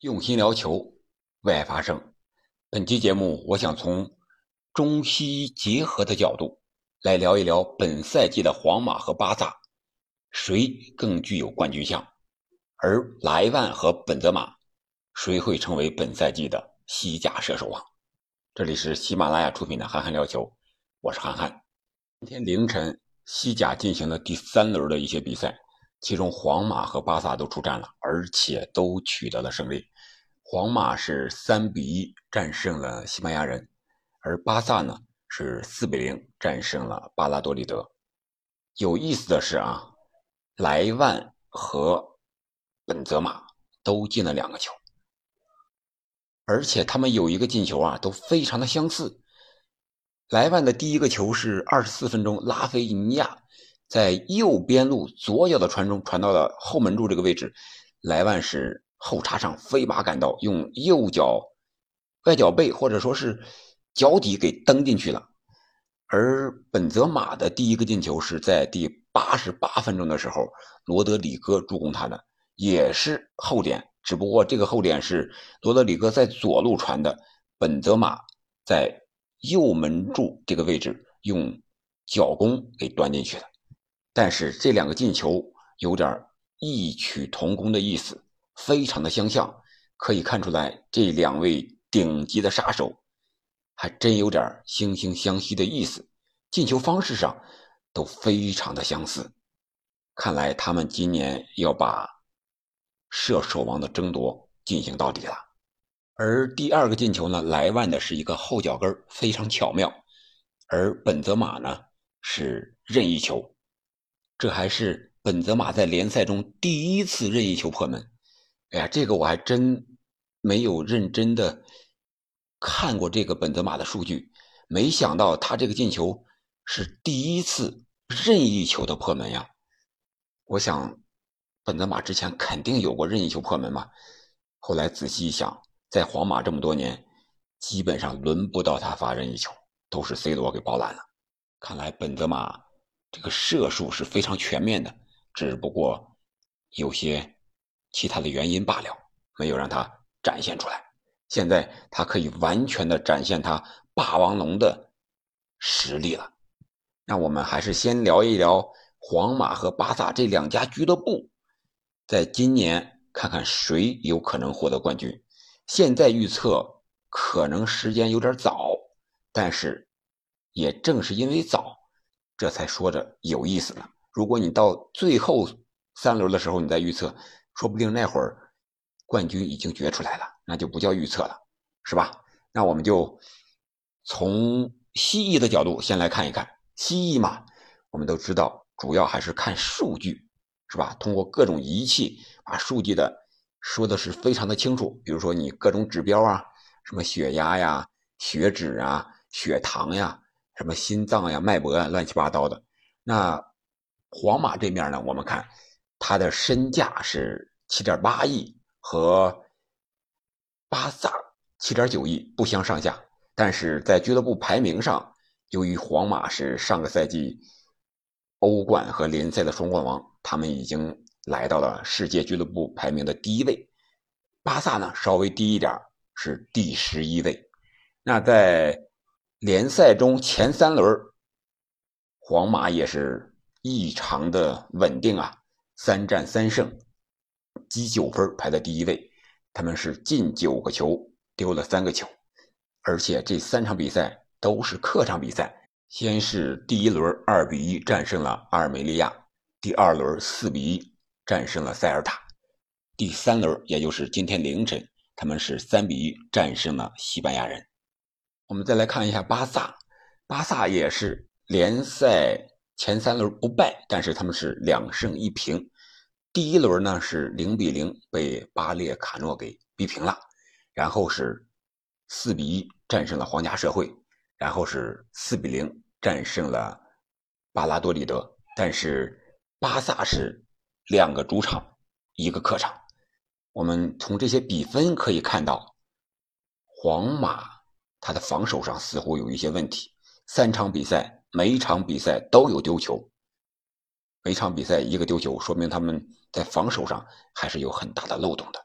用心聊球，为爱发声。本期节目，我想从中西医结合的角度来聊一聊本赛季的皇马和巴萨，谁更具有冠军相？而莱万和本泽马，谁会成为本赛季的西甲射手王？这里是喜马拉雅出品的《憨憨聊球》，我是憨憨。今天凌晨，西甲进行了第三轮的一些比赛。其中，皇马和巴萨都出战了，而且都取得了胜利。皇马是三比一战胜了西班牙人，而巴萨呢是四比零战胜了巴拉多利德。有意思的是啊，莱万和本泽马都进了两个球，而且他们有一个进球啊，都非常的相似。莱万的第一个球是二十四分钟，拉菲尼亚。在右边路左脚的传中传到了后门柱这个位置，莱万是后插上飞马赶到，用右脚外脚背或者说是脚底给蹬进去了。而本泽马的第一个进球是在第八十八分钟的时候，罗德里戈助攻他的，也是后点，只不过这个后点是罗德里戈在左路传的，本泽马在右门柱这个位置用脚弓给端进去的。但是这两个进球有点异曲同工的意思，非常的相像，可以看出来这两位顶级的杀手还真有点惺惺相惜的意思。进球方式上都非常的相似，看来他们今年要把射手王的争夺进行到底了。而第二个进球呢，莱万的是一个后脚跟，非常巧妙，而本泽马呢是任意球。这还是本泽马在联赛中第一次任意球破门，哎呀，这个我还真没有认真的看过这个本泽马的数据，没想到他这个进球是第一次任意球的破门呀！我想，本泽马之前肯定有过任意球破门嘛。后来仔细一想，在皇马这么多年，基本上轮不到他发任意球，都是 C 罗给包揽了。看来本泽马。这个射术是非常全面的，只不过有些其他的原因罢了，没有让他展现出来。现在他可以完全的展现他霸王龙的实力了。那我们还是先聊一聊皇马和巴萨这两家俱乐部，在今年看看谁有可能获得冠军。现在预测可能时间有点早，但是也正是因为早。这才说着有意思呢。如果你到最后三轮的时候你再预测，说不定那会儿冠军已经决出来了，那就不叫预测了，是吧？那我们就从西医的角度先来看一看。西医嘛，我们都知道，主要还是看数据，是吧？通过各种仪器把数据的说的是非常的清楚。比如说你各种指标啊，什么血压呀、血脂啊、血糖呀。什么心脏呀、脉搏啊，乱七八糟的。那皇马这面呢？我们看他的身价是七点八亿，和巴萨七点九亿不相上下。但是在俱乐部排名上，由于皇马是上个赛季欧冠和联赛的双冠王，他们已经来到了世界俱乐部排名的第一位。巴萨呢，稍微低一点，是第十一位。那在联赛中前三轮，皇马也是异常的稳定啊，三战三胜，积九分排在第一位。他们是进九个球，丢了三个球，而且这三场比赛都是客场比赛。先是第一轮二比一战胜了阿尔梅利亚，第二轮四比一战胜了塞尔塔，第三轮也就是今天凌晨，他们是三比一战胜了西班牙人。我们再来看一下巴萨，巴萨也是联赛前三轮不败，但是他们是两胜一平。第一轮呢是零比零被巴列卡诺给逼平了，然后是四比一战胜了皇家社会，然后是四比零战胜了巴拉多利德。但是巴萨是两个主场，一个客场。我们从这些比分可以看到，皇马。他的防守上似乎有一些问题，三场比赛每一场比赛都有丢球，每场比赛一个丢球，说明他们在防守上还是有很大的漏洞的。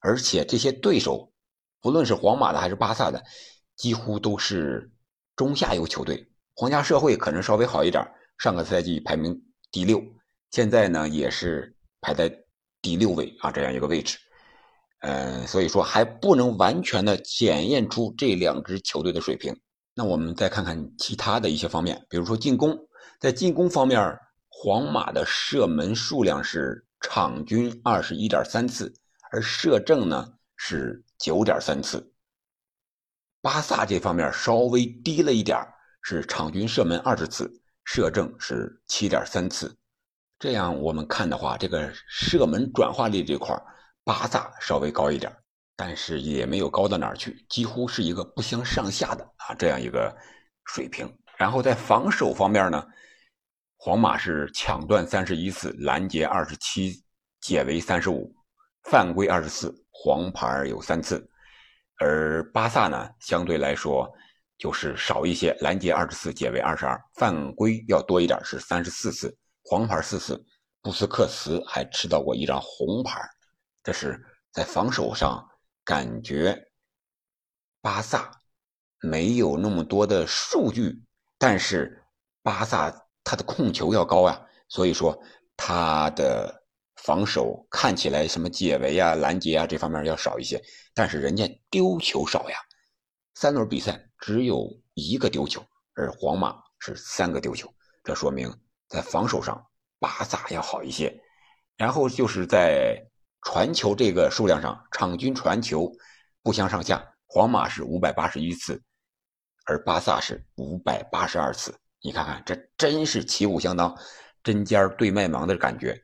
而且这些对手，不论是皇马的还是巴萨的，几乎都是中下游球队。皇家社会可能稍微好一点，上个赛季排名第六，现在呢也是排在第六位啊这样一个位置。嗯，所以说还不能完全的检验出这两支球队的水平。那我们再看看其他的一些方面，比如说进攻，在进攻方面，皇马的射门数量是场均二十一点三次。而射正呢是九点三次，巴萨这方面稍微低了一点是场均射门二十次，射正是七点三次。这样我们看的话，这个射门转化率这块巴萨稍微高一点，但是也没有高到哪儿去，几乎是一个不相上下的啊这样一个水平。然后在防守方面呢，皇马是抢断三十一次，拦截二十七，解围三十五。犯规二十四，黄牌有三次，而巴萨呢，相对来说就是少一些，拦截二十四，解围二十二，犯规要多一点，是三十四次，黄牌四次，布斯克茨还吃到过一张红牌，这是在防守上感觉巴萨没有那么多的数据，但是巴萨他的控球要高呀，所以说他的。防守看起来什么解围啊、拦截啊这方面要少一些，但是人家丢球少呀，三轮比赛只有一个丢球，而皇马是三个丢球，这说明在防守上巴萨要好一些。然后就是在传球这个数量上，场均传球不相上下，皇马是五百八十一次，而巴萨是五百八十二次。你看看，这真是旗鼓相当，针尖对麦芒的感觉。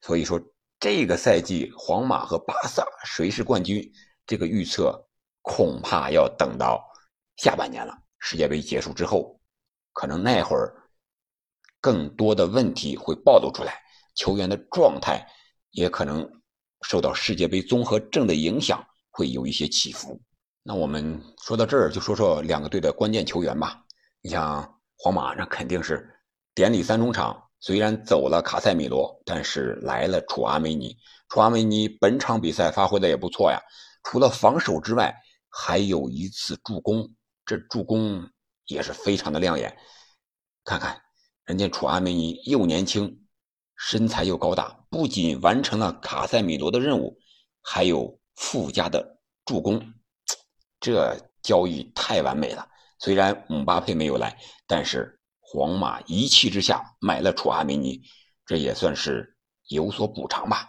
所以说，这个赛季皇马和巴萨谁是冠军？这个预测恐怕要等到下半年了。世界杯结束之后，可能那会儿更多的问题会暴露出来，球员的状态也可能受到世界杯综合症的影响，会有一些起伏。那我们说到这儿，就说说两个队的关键球员吧。你像皇马，那肯定是典礼三中场。虽然走了卡塞米罗，但是来了楚阿梅尼。楚阿梅尼本场比赛发挥的也不错呀，除了防守之外，还有一次助攻，这助攻也是非常的亮眼。看看人家楚阿梅尼又年轻，身材又高大，不仅完成了卡塞米罗的任务，还有附加的助攻，这交易太完美了。虽然姆巴佩没有来，但是。皇马一气之下买了楚阿梅尼，这也算是有所补偿吧。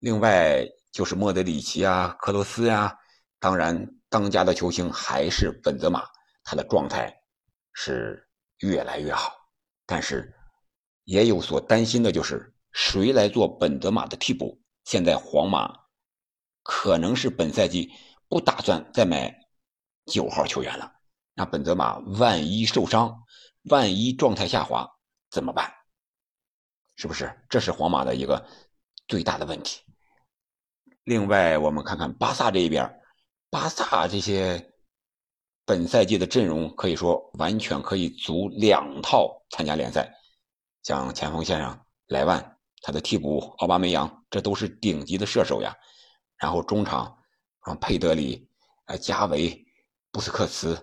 另外就是莫德里奇啊、克罗斯呀，当然当家的球星还是本泽马，他的状态是越来越好。但是也有所担心的就是谁来做本泽马的替补？现在皇马可能是本赛季不打算再买九号球员了。那本泽马万一受伤？万一状态下滑怎么办？是不是？这是皇马的一个最大的问题。另外，我们看看巴萨这一边，巴萨这些本赛季的阵容可以说完全可以组两套参加联赛。像前锋线上莱万，他的替补奥巴梅扬，这都是顶级的射手呀。然后中场啊，佩德里、呃加维、布斯克茨，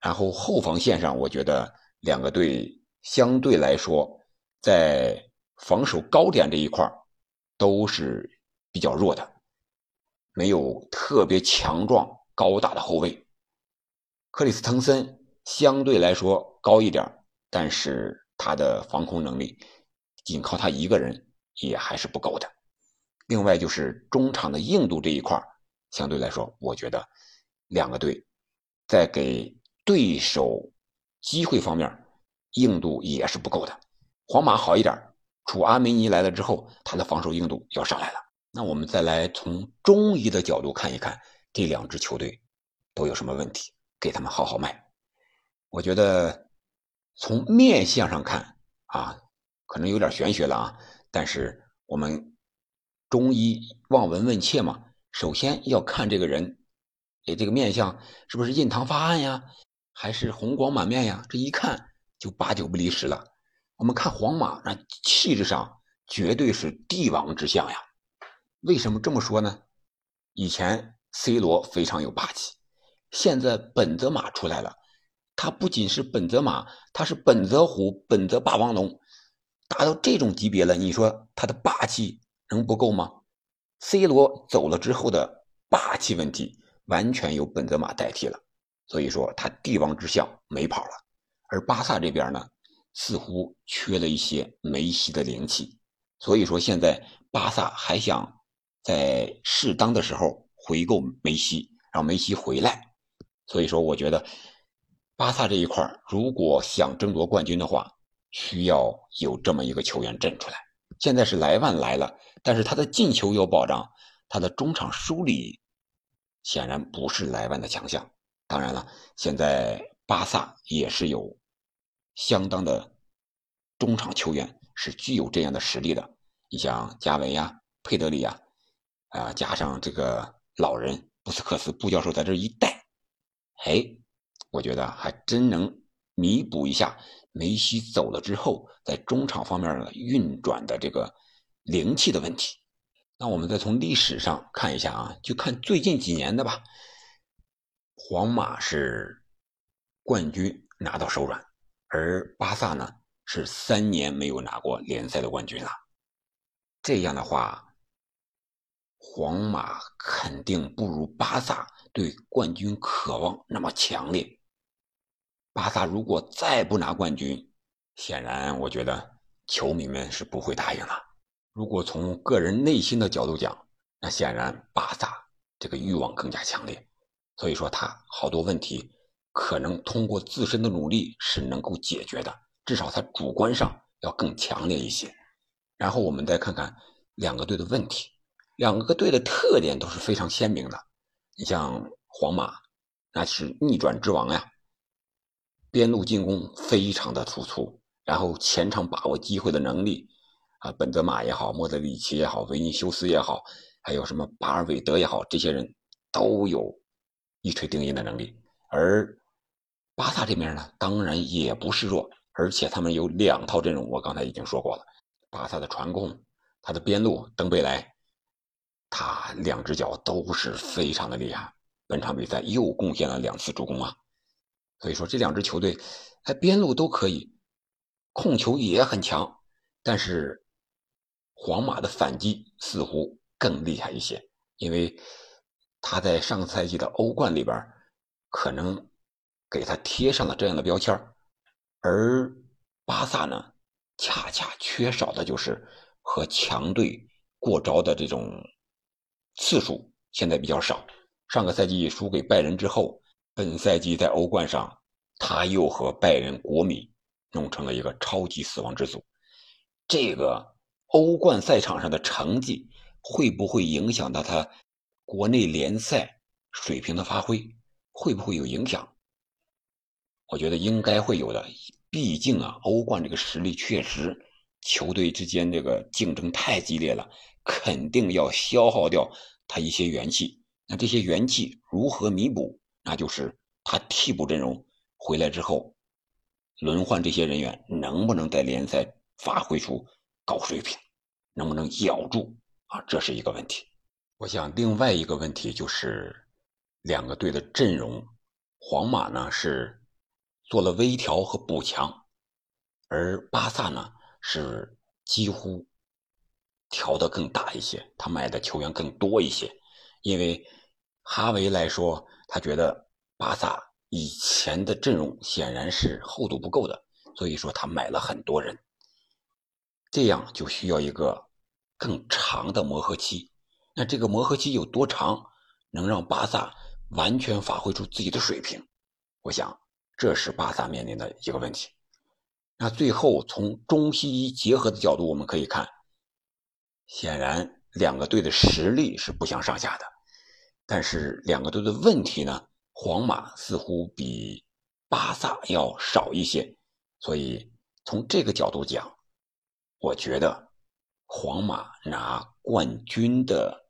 然后后防线上，我觉得。两个队相对来说，在防守高点这一块都是比较弱的，没有特别强壮高大的后卫。克里斯滕森相对来说高一点，但是他的防空能力，仅靠他一个人也还是不够的。另外就是中场的硬度这一块相对来说，我觉得两个队在给对手。机会方面，硬度也是不够的。皇马好一点，楚阿梅尼来了之后，他的防守硬度要上来了。那我们再来从中医的角度看一看，这两支球队都有什么问题，给他们好好卖。我觉得从面相上看啊，可能有点玄学了啊，但是我们中医望闻问切嘛，首先要看这个人，哎，这个面相是不是印堂发暗呀？还是红光满面呀，这一看就八九不离十了。我们看皇马，那气质上绝对是帝王之相呀。为什么这么说呢？以前 C 罗非常有霸气，现在本泽马出来了，他不仅是本泽马，他是本泽虎、本泽霸王龙，达到这种级别了，你说他的霸气能不够吗？C 罗走了之后的霸气问题，完全由本泽马代替了，所以说他帝王之相没跑了。而巴萨这边呢，似乎缺了一些梅西的灵气，所以说现在巴萨还想。在适当的时候回购梅西，让梅西回来。所以说，我觉得巴萨这一块如果想争夺冠军的话，需要有这么一个球员站出来。现在是莱万来了，但是他的进球有保障，他的中场梳理显然不是莱万的强项。当然了，现在巴萨也是有相当的中场球员是具有这样的实力的，你像加维呀、佩德里呀。啊，加上这个老人布斯克斯布教授在这一带，哎，我觉得还真能弥补一下梅西走了之后在中场方面的运转的这个灵气的问题。那我们再从历史上看一下啊，就看最近几年的吧。皇马是冠军拿到手软，而巴萨呢是三年没有拿过联赛的冠军了。这样的话。皇马肯定不如巴萨对冠军渴望那么强烈。巴萨如果再不拿冠军，显然我觉得球迷们是不会答应了。如果从个人内心的角度讲，那显然巴萨这个欲望更加强烈。所以说他好多问题可能通过自身的努力是能够解决的，至少他主观上要更强烈一些。然后我们再看看两个队的问题。两个队的特点都是非常鲜明的。你像皇马，那是逆转之王呀，边路进攻非常的突出，然后前场把握机会的能力，啊，本泽马也好，莫德里奇也好，维尼修斯也好，还有什么巴尔韦德也好，这些人都有一锤定音的能力。而巴萨这边呢，当然也不示弱，而且他们有两套阵容，我刚才已经说过了。巴萨的传控，他的边路登贝莱。他两只脚都是非常的厉害，本场比赛又贡献了两次助攻啊！所以说这两支球队，哎，边路都可以，控球也很强，但是皇马的反击似乎更厉害一些，因为他在上个赛季的欧冠里边，可能给他贴上了这样的标签而巴萨呢，恰恰缺少的就是和强队过招的这种。次数现在比较少。上个赛季输给拜仁之后，本赛季在欧冠上，他又和拜仁、国米弄成了一个超级死亡之组。这个欧冠赛场上的成绩会不会影响到他国内联赛水平的发挥？会不会有影响？我觉得应该会有的。毕竟啊，欧冠这个实力确实，球队之间这个竞争太激烈了。肯定要消耗掉他一些元气，那这些元气如何弥补？那就是他替补阵容回来之后，轮换这些人员能不能在联赛发挥出高水平，能不能咬住啊？这是一个问题。我想另外一个问题就是两个队的阵容，皇马呢是做了微调和补强，而巴萨呢是几乎。调的更大一些，他买的球员更多一些，因为哈维来说，他觉得巴萨以前的阵容显然是厚度不够的，所以说他买了很多人，这样就需要一个更长的磨合期。那这个磨合期有多长，能让巴萨完全发挥出自己的水平？我想这是巴萨面临的一个问题。那最后从中西医结合的角度，我们可以看。显然，两个队的实力是不相上下的，但是两个队的问题呢？皇马似乎比巴萨要少一些，所以从这个角度讲，我觉得皇马拿冠军的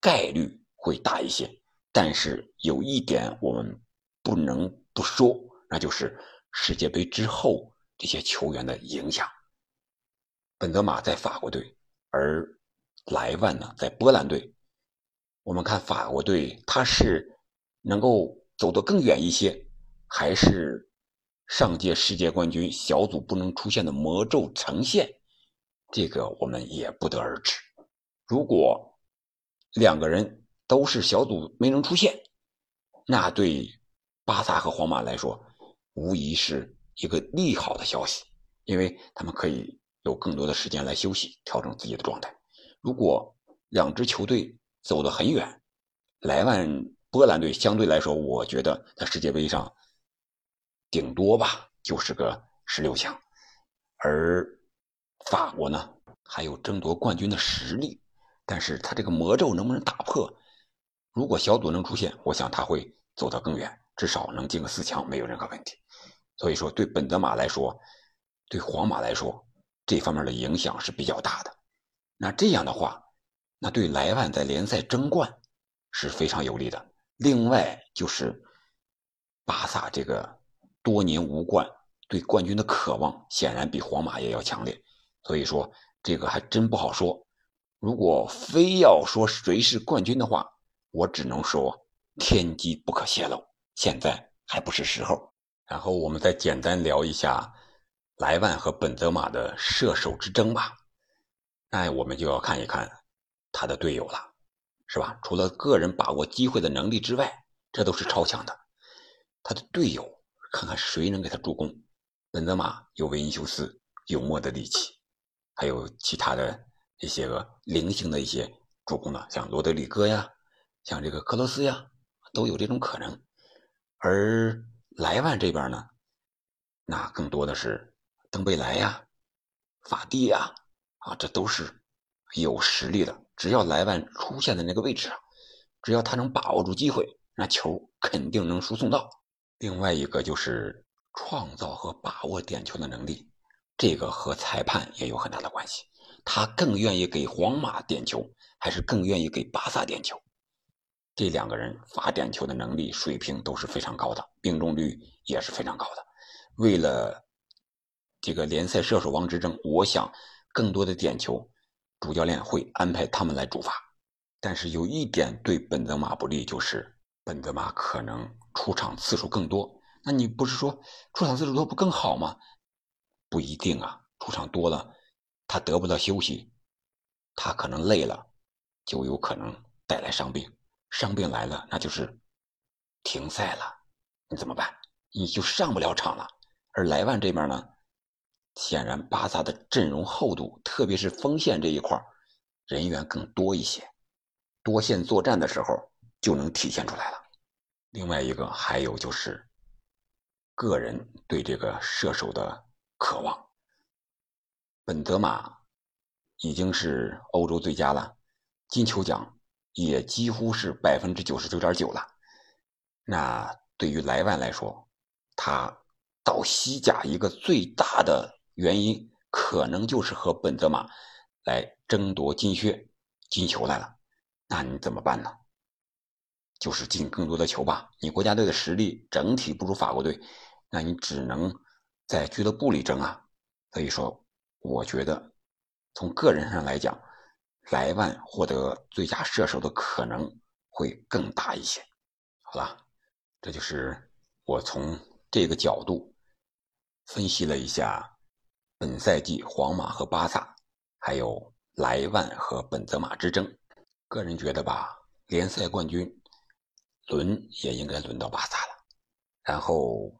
概率会大一些。但是有一点我们不能不说，那就是世界杯之后这些球员的影响。本泽马在法国队。而莱万呢，在波兰队，我们看法国队，他是能够走得更远一些，还是上届世界冠军小组不能出现的魔咒呈现？这个我们也不得而知。如果两个人都是小组没能出现，那对巴萨和皇马来说，无疑是一个利好的消息，因为他们可以有更多的时间来休息，调整自己的状态。如果两支球队走得很远，莱万波兰队相对来说，我觉得在世界杯上顶多吧就是个十六强，而法国呢还有争夺冠军的实力，但是他这个魔咒能不能打破？如果小组能出现，我想他会走得更远，至少能进个四强，没有任何问题。所以说，对本泽马来说，对皇马来说，这方面的影响是比较大的。那这样的话，那对莱万在联赛争冠是非常有利的。另外就是巴萨这个多年无冠，对冠军的渴望显然比皇马也要强烈。所以说，这个还真不好说。如果非要说谁是冠军的话，我只能说天机不可泄露，现在还不是时候。然后我们再简单聊一下莱万和本泽马的射手之争吧。那我们就要看一看他的队友了，是吧？除了个人把握机会的能力之外，这都是超强的。他的队友，看看谁能给他助攻。本泽马有维尼修斯，有莫德里奇，还有其他的一些个零星的一些助攻的，像罗德里戈呀。像这个克罗斯呀，都有这种可能，而莱万这边呢，那更多的是登贝莱呀、法蒂呀，啊，这都是有实力的。只要莱万出现在那个位置上，只要他能把握住机会，那球肯定能输送到。另外一个就是创造和把握点球的能力，这个和裁判也有很大的关系。他更愿意给皇马点球，还是更愿意给巴萨点球？这两个人罚点球的能力水平都是非常高的，命中率也是非常高的。为了这个联赛射手王之争，我想更多的点球，主教练会安排他们来主罚。但是有一点对本泽马不利，就是本泽马可能出场次数更多。那你不是说出场次数多不更好吗？不一定啊，出场多了，他得不到休息，他可能累了，就有可能带来伤病。伤病来了，那就是停赛了，你怎么办？你就上不了场了。而莱万这边呢，显然巴萨的阵容厚度，特别是锋线这一块人员更多一些，多线作战的时候就能体现出来了。另外一个还有就是个人对这个射手的渴望。本泽马已经是欧洲最佳了，金球奖。也几乎是百分之九十九点九了。那对于莱万来说，他到西甲一个最大的原因，可能就是和本泽马来争夺金靴、金球来了。那你怎么办呢？就是进更多的球吧。你国家队的实力整体不如法国队，那你只能在俱乐部里争啊。所以说，我觉得从个人上来讲。莱万获得最佳射手的可能会更大一些。好了，这就是我从这个角度分析了一下本赛季皇马和巴萨，还有莱万和本泽马之争。个人觉得吧，联赛冠军轮也应该轮到巴萨了，然后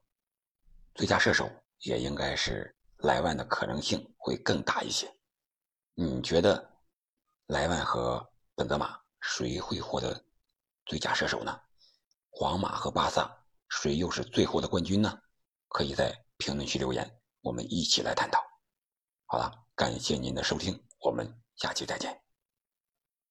最佳射手也应该是莱万的可能性会更大一些。你觉得？莱万和本泽马谁会获得最佳射手呢？皇马和巴萨谁又是最后的冠军呢？可以在评论区留言，我们一起来探讨。好了，感谢您的收听，我们下期再见。